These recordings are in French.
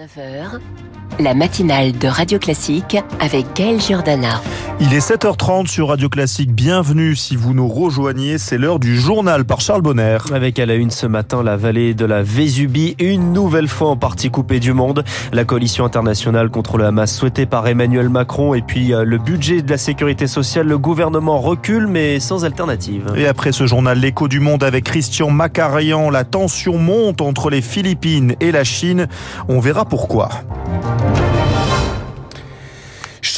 9h, la matinale de Radio Classique avec Gaël Giordana. Il est 7h30 sur Radio Classique. Bienvenue si vous nous rejoignez. C'est l'heure du journal par Charles Bonner. Avec à la une ce matin la vallée de la Vésubie, une nouvelle fois en partie coupée du monde. La coalition internationale contre le Hamas souhaitée par Emmanuel Macron et puis euh, le budget de la sécurité sociale. Le gouvernement recule mais sans alternative. Et après ce journal, l'écho du monde avec Christian Macarian, la tension monte entre les Philippines et la Chine. On verra pourquoi.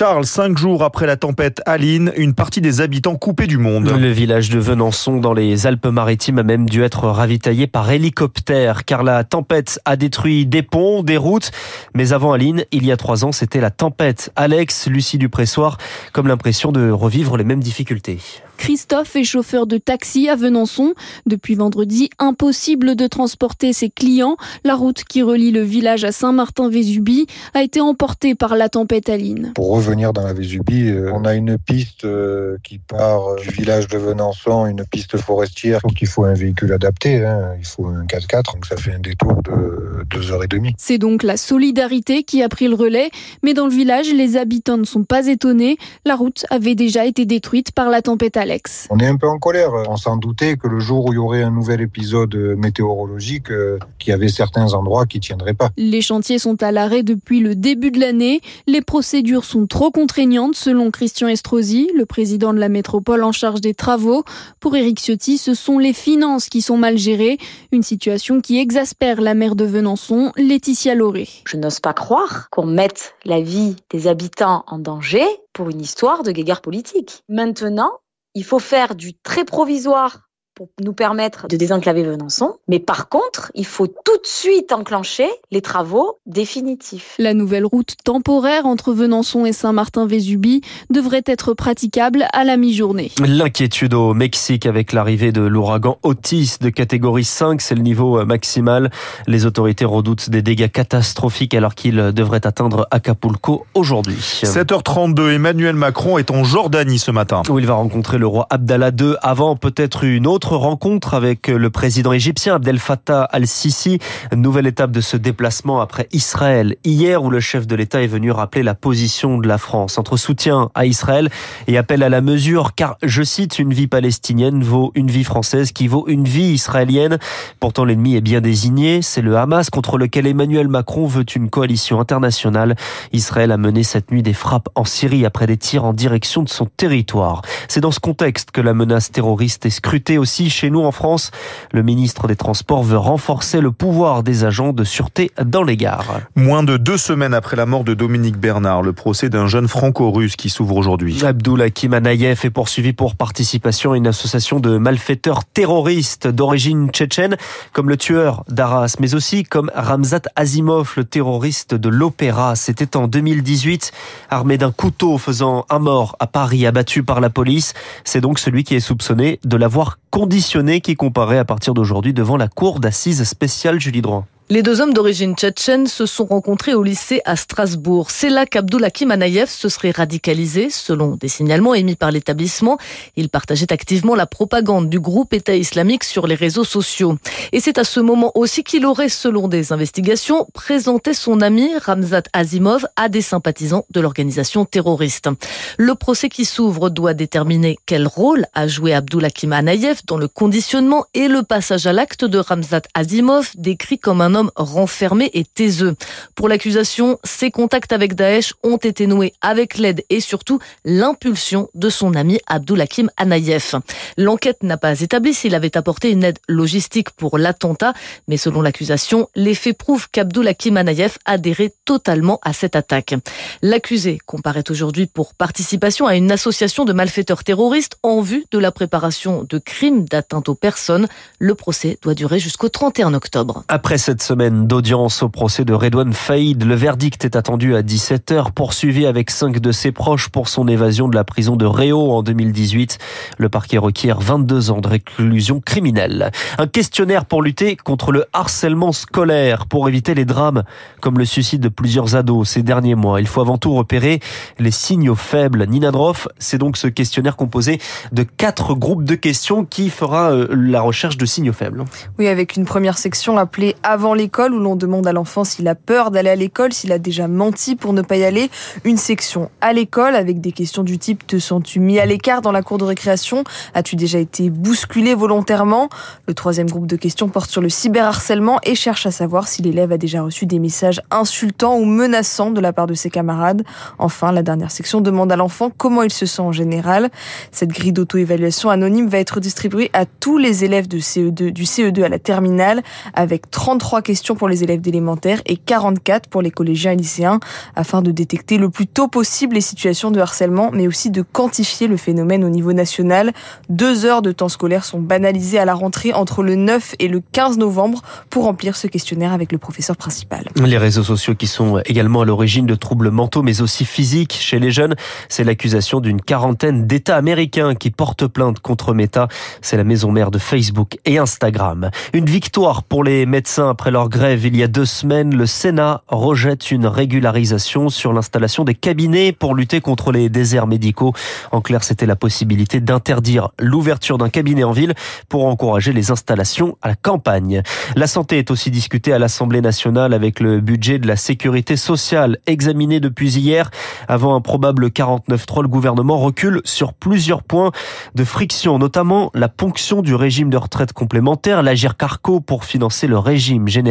Charles, cinq jours après la tempête Aline, une partie des habitants coupés du monde. Le village de Venançon dans les Alpes-Maritimes a même dû être ravitaillé par hélicoptère car la tempête a détruit des ponts, des routes. Mais avant Aline, il y a trois ans, c'était la tempête. Alex, Lucie Dupressoir, comme l'impression de revivre les mêmes difficultés. Christophe est chauffeur de taxi à Venançon. Depuis vendredi, impossible de transporter ses clients. La route qui relie le village à Saint-Martin-Vésubie a été emportée par la tempête Aline. Pour revenir dans la Vésubie, euh, on a une piste euh, qui part du village de Venançon, une piste forestière. Donc il faut un véhicule adapté, hein. il faut un 4x4, donc ça fait un détour de 2h30. C'est donc la solidarité qui a pris le relais. Mais dans le village, les habitants ne sont pas étonnés. La route avait déjà été détruite par la tempête Alex. On est un peu en colère. On s'en doutait que le jour où il y aurait un nouvel épisode météorologique, euh, qu'il y avait certains endroits qui tiendraient pas. Les chantiers sont à l'arrêt depuis le début de l'année. Les procédures sont trop contraignantes selon Christian Estrosi, le président de la métropole en charge des travaux. Pour Éric Ciotti, ce sont les finances qui sont mal gérées. Une situation qui exaspère la maire de Venançon, Laetitia Lauré. Je n'ose pas croire qu'on mette la vie des habitants en danger pour une histoire de guéguerre politique. Maintenant, il faut faire du très provisoire pour nous permettre de désenclaver Venançon. Mais par contre, il faut tout de suite enclencher les travaux définitifs. La nouvelle route temporaire entre Venançon et Saint-Martin-Vésubie devrait être praticable à la mi-journée. L'inquiétude au Mexique avec l'arrivée de l'ouragan Otis de catégorie 5, c'est le niveau maximal. Les autorités redoutent des dégâts catastrophiques alors qu'il devrait atteindre Acapulco aujourd'hui. 7h32, Emmanuel Macron est en Jordanie ce matin. Où il va rencontrer le roi Abdallah II avant peut-être une autre rencontre avec le président égyptien Abdel Fattah al-Sisi. Nouvelle étape de ce déplacement après Israël. Hier où le chef de l'État est venu rappeler la position de la France entre soutien à Israël et appel à la mesure car, je cite, une vie palestinienne vaut une vie française qui vaut une vie israélienne. Pourtant l'ennemi est bien désigné. C'est le Hamas contre lequel Emmanuel Macron veut une coalition internationale. Israël a mené cette nuit des frappes en Syrie après des tirs en direction de son territoire. C'est dans ce contexte que la menace terroriste est scrutée aussi chez nous en France. Le ministre des Transports veut renforcer le pouvoir des agents de sûreté dans les gares. Moins de deux semaines après la mort de Dominique Bernard, le procès d'un jeune franco-russe qui s'ouvre aujourd'hui. Abdoulakim Anayev est poursuivi pour participation à une association de malfaiteurs terroristes d'origine tchétchène, comme le tueur d'Arras, mais aussi comme Ramzat Azimov, le terroriste de l'Opéra. C'était en 2018, armé d'un couteau faisant un mort à Paris, abattu par la police. C'est donc celui qui est soupçonné de l'avoir conditionné qui comparaît à partir d'aujourd'hui devant la cour d'assises spéciale Julie Droit. Les deux hommes d'origine tchétchène se sont rencontrés au lycée à Strasbourg. C'est là qu'Abdoulakim Anayev se serait radicalisé, selon des signalements émis par l'établissement. Il partageait activement la propagande du groupe État islamique sur les réseaux sociaux. Et c'est à ce moment aussi qu'il aurait, selon des investigations, présenté son ami Ramzat Azimov à des sympathisants de l'organisation terroriste. Le procès qui s'ouvre doit déterminer quel rôle a joué Abdoulakim Anayev dans le conditionnement et le passage à l'acte de Ramzat Azimov, décrit comme un homme renfermé et taiseux. Pour l'accusation, ses contacts avec Daesh ont été noués avec l'aide et surtout l'impulsion de son ami Abdoulakim Anayev. L'enquête n'a pas établi s'il avait apporté une aide logistique pour l'attentat, mais selon l'accusation, les faits prouvent qu'Abdoulakim Anayev adhérait totalement à cette attaque. L'accusé comparaît aujourd'hui pour participation à une association de malfaiteurs terroristes en vue de la préparation de crimes d'atteinte aux personnes. Le procès doit durer jusqu'au 31 octobre. Après cette semaine d'audience au procès de Redouane Faïd. Le verdict est attendu à 17h, poursuivi avec cinq de ses proches pour son évasion de la prison de Réau en 2018. Le parquet requiert 22 ans de réclusion criminelle. Un questionnaire pour lutter contre le harcèlement scolaire, pour éviter les drames comme le suicide de plusieurs ados ces derniers mois. Il faut avant tout repérer les signaux faibles. Nina Droff, c'est donc ce questionnaire composé de quatre groupes de questions qui fera euh, la recherche de signaux faibles. Oui, avec une première section appelée Avant l'école où l'on demande à l'enfant s'il a peur d'aller à l'école, s'il a déjà menti pour ne pas y aller. Une section à l'école avec des questions du type te sens-tu mis à l'écart dans la cour de récréation? As-tu déjà été bousculé volontairement? Le troisième groupe de questions porte sur le cyberharcèlement et cherche à savoir si l'élève a déjà reçu des messages insultants ou menaçants de la part de ses camarades. Enfin, la dernière section demande à l'enfant comment il se sent en général. Cette grille d'auto-évaluation anonyme va être distribuée à tous les élèves CE2, du CE2 à la terminale, avec 33 questions pour les élèves d'élémentaire et 44 pour les collégiens et lycéens, afin de détecter le plus tôt possible les situations de harcèlement, mais aussi de quantifier le phénomène au niveau national. Deux heures de temps scolaire sont banalisées à la rentrée entre le 9 et le 15 novembre pour remplir ce questionnaire avec le professeur principal. Les réseaux sociaux qui sont également à l'origine de troubles mentaux, mais aussi physiques chez les jeunes, c'est l'accusation d'une quarantaine d'États américains qui portent plainte contre Meta. C'est la maison mère de Facebook et Instagram. Une victoire pour les médecins après leur grève il y a deux semaines. Le Sénat rejette une régularisation sur l'installation des cabinets pour lutter contre les déserts médicaux. En clair, c'était la possibilité d'interdire l'ouverture d'un cabinet en ville pour encourager les installations à la campagne. La santé est aussi discutée à l'Assemblée nationale avec le budget de la sécurité sociale examiné depuis hier. Avant un probable 49-3, le gouvernement recule sur plusieurs points de friction, notamment la ponction du régime de retraite complémentaire, l'agir carco pour financer le régime général.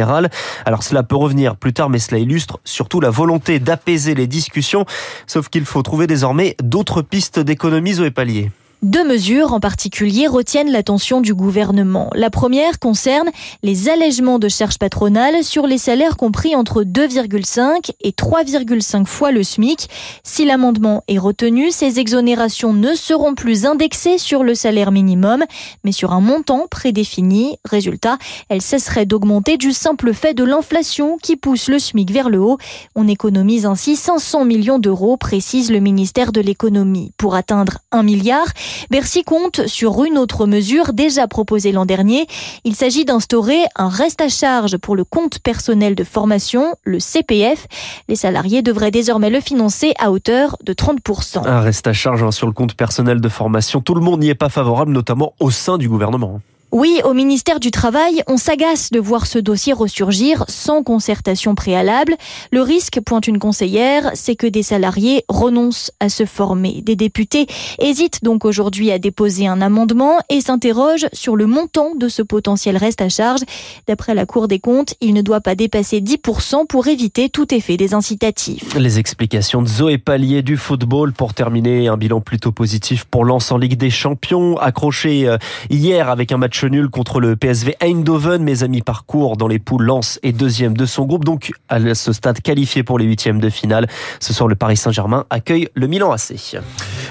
Alors cela peut revenir plus tard, mais cela illustre surtout la volonté d'apaiser les discussions, sauf qu'il faut trouver désormais d'autres pistes d'économies au paliers. Deux mesures en particulier retiennent l'attention du gouvernement. La première concerne les allègements de charges patronales sur les salaires compris entre 2,5 et 3,5 fois le SMIC. Si l'amendement est retenu, ces exonérations ne seront plus indexées sur le salaire minimum, mais sur un montant prédéfini. Résultat, elles cesseraient d'augmenter du simple fait de l'inflation qui pousse le SMIC vers le haut. On économise ainsi 500 millions d'euros, précise le ministère de l'économie. Pour atteindre un milliard, Bercy compte sur une autre mesure déjà proposée l'an dernier. Il s'agit d'instaurer un reste à charge pour le compte personnel de formation, le CPF. Les salariés devraient désormais le financer à hauteur de 30%. Un reste à charge hein, sur le compte personnel de formation. Tout le monde n'y est pas favorable, notamment au sein du gouvernement. Oui, au ministère du Travail, on s'agace de voir ce dossier ressurgir sans concertation préalable. Le risque, pointe une conseillère, c'est que des salariés renoncent à se former. Des députés hésitent donc aujourd'hui à déposer un amendement et s'interrogent sur le montant de ce potentiel reste à charge. D'après la Cour des comptes, il ne doit pas dépasser 10% pour éviter tout effet désincitatif. Les explications de Zoé Pallier du football pour terminer un bilan plutôt positif pour en Ligue des Champions, accroché euh, hier avec un match nul contre le PSV Eindhoven. Mes amis parcours dans les poules Lens et deuxième de son groupe. Donc, à ce stade qualifié pour les huitièmes de finale. Ce soir, le Paris Saint-Germain accueille le Milan AC.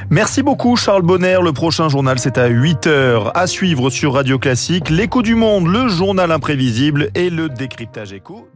Merci beaucoup, Charles Bonner. Le prochain journal, c'est à 8h. À suivre sur Radio Classique. L'écho du monde, le journal imprévisible et le décryptage écho.